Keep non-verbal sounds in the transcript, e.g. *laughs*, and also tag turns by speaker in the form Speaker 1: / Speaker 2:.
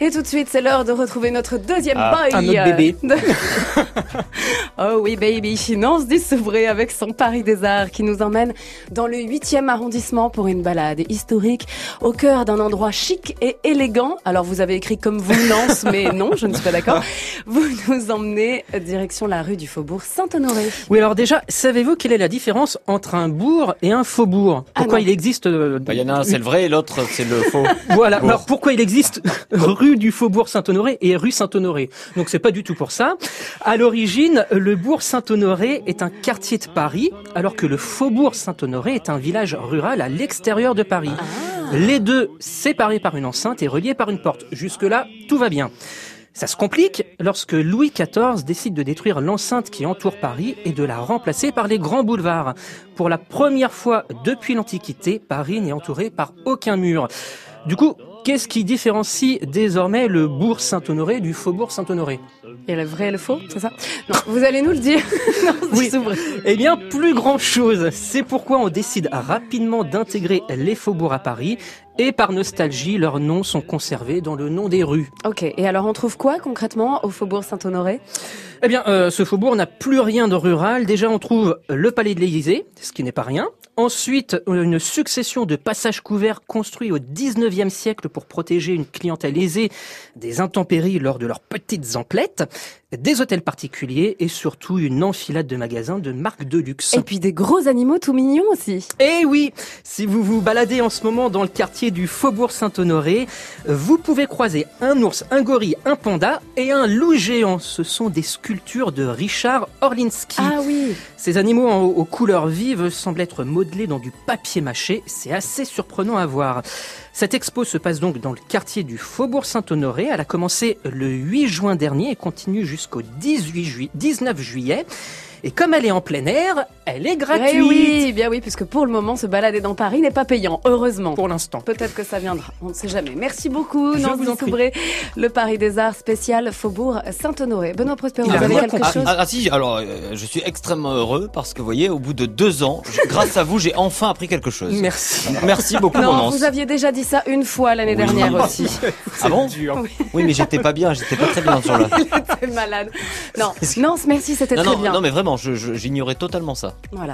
Speaker 1: Et tout de suite, c'est l'heure de retrouver notre deuxième
Speaker 2: Ah,
Speaker 1: boy.
Speaker 3: un autre bébé. *laughs*
Speaker 1: oh oui, baby. Nance Dissouvré avec son Paris des Arts qui nous emmène dans le 8e arrondissement pour une balade historique au cœur d'un endroit chic et élégant. Alors, vous avez écrit comme vous, Nance, mais *laughs* non, je ne suis pas d'accord. Vous nous emmenez direction la rue du Faubourg Saint-Honoré.
Speaker 3: Oui, alors déjà, savez-vous quelle est la différence entre un bourg et un faubourg?
Speaker 1: Ah
Speaker 3: Pourquoi il existe euh,
Speaker 2: Bah, Il y en a un, c'est le vrai, et l'autre, c'est le faux.
Speaker 3: Voilà.
Speaker 2: Bourg.
Speaker 3: Alors pourquoi il existe rue du Faubourg Saint-Honoré et rue Saint-Honoré Donc c'est pas du tout pour ça. À l'origine, le bourg Saint-Honoré est un quartier de Paris, alors que le Faubourg Saint-Honoré est un village rural à l'extérieur de Paris. Les deux séparés par une enceinte et reliés par une porte. Jusque là, tout va bien. Ça se complique lorsque Louis XIV décide de détruire l'enceinte qui entoure Paris et de la remplacer par les grands boulevards. Pour la première fois depuis l'Antiquité, Paris n'est entouré par aucun mur. Du coup, qu'est-ce qui différencie désormais le bourg Saint-Honoré du faubourg Saint-Honoré
Speaker 1: Et le vrai et le faux, c'est ça Non, vous allez nous le dire. *laughs*
Speaker 3: Oui. Eh bien, plus grand chose. C'est pourquoi on décide rapidement d'intégrer les faubourgs à Paris et par nostalgie, leurs noms sont conservés dans le nom des rues.
Speaker 1: Ok, et alors on trouve quoi concrètement au Faubourg Saint-Honoré?
Speaker 3: Eh bien, euh, ce faubourg n'a plus rien de rural. Déjà, on trouve le palais de l'Élysée, ce qui n'est pas rien. Ensuite, une succession de passages couverts construits au 19e siècle pour protéger une clientèle aisée des intempéries lors de leurs petites emplettes, des hôtels particuliers et surtout une enfilade de magasins de marques de luxe.
Speaker 1: Et puis des gros animaux tout mignons aussi.
Speaker 3: Eh oui, si vous vous baladez en ce moment dans le quartier du Faubourg Saint-Honoré, vous pouvez croiser un ours, un gorille, un panda et un loup géant. Ce sont des sculptures de Richard Orlinski.
Speaker 1: Ah oui
Speaker 3: Ces animaux en- aux couleurs vives semblent être modelés dans du papier mâché. C'est assez surprenant à voir. Cette expo se passe donc dans le quartier du Faubourg Saint-Honoré. Elle a commencé le 8 juin dernier et continue jusqu'au 18 jui- 19 juillet. Et comme elle est en plein air, elle est gratuite.
Speaker 1: Eh oui, bien oui, puisque pour le moment, se balader dans Paris n'est pas payant, heureusement.
Speaker 3: Pour l'instant.
Speaker 1: Peut-être que ça viendra, on ne sait jamais. Merci beaucoup,
Speaker 3: Je
Speaker 1: Nancy. Soubré, le Paris des Arts spécial Faubourg Saint-Honoré. Benoît Prospero, vous avez quelque chose
Speaker 2: Ah, ah, si, alors, euh, je suis extrêmement heureux parce que, vous voyez, au bout de deux ans, je- grâce à vous, j'ai enfin appris quelque chose.
Speaker 3: Merci.
Speaker 2: Merci beaucoup,
Speaker 1: Non,
Speaker 2: Nance.
Speaker 1: vous aviez déjà dit ça une fois l'année
Speaker 2: Oui.
Speaker 1: dernière aussi. *laughs*
Speaker 2: Ah bon
Speaker 3: dur.
Speaker 2: Oui, mais j'étais pas bien, j'étais pas très bien sur là. *laughs*
Speaker 1: Malade. Non, Nance, merci, c'était très
Speaker 2: non,
Speaker 1: bien.
Speaker 2: non, mais vraiment, je- j'ignorais totalement ça.